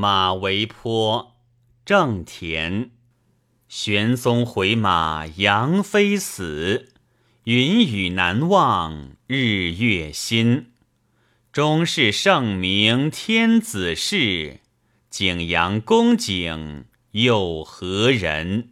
马嵬坡正田。玄宗回马杨妃死云雨难忘日月新。终是圣明天子事景阳宫景又何人？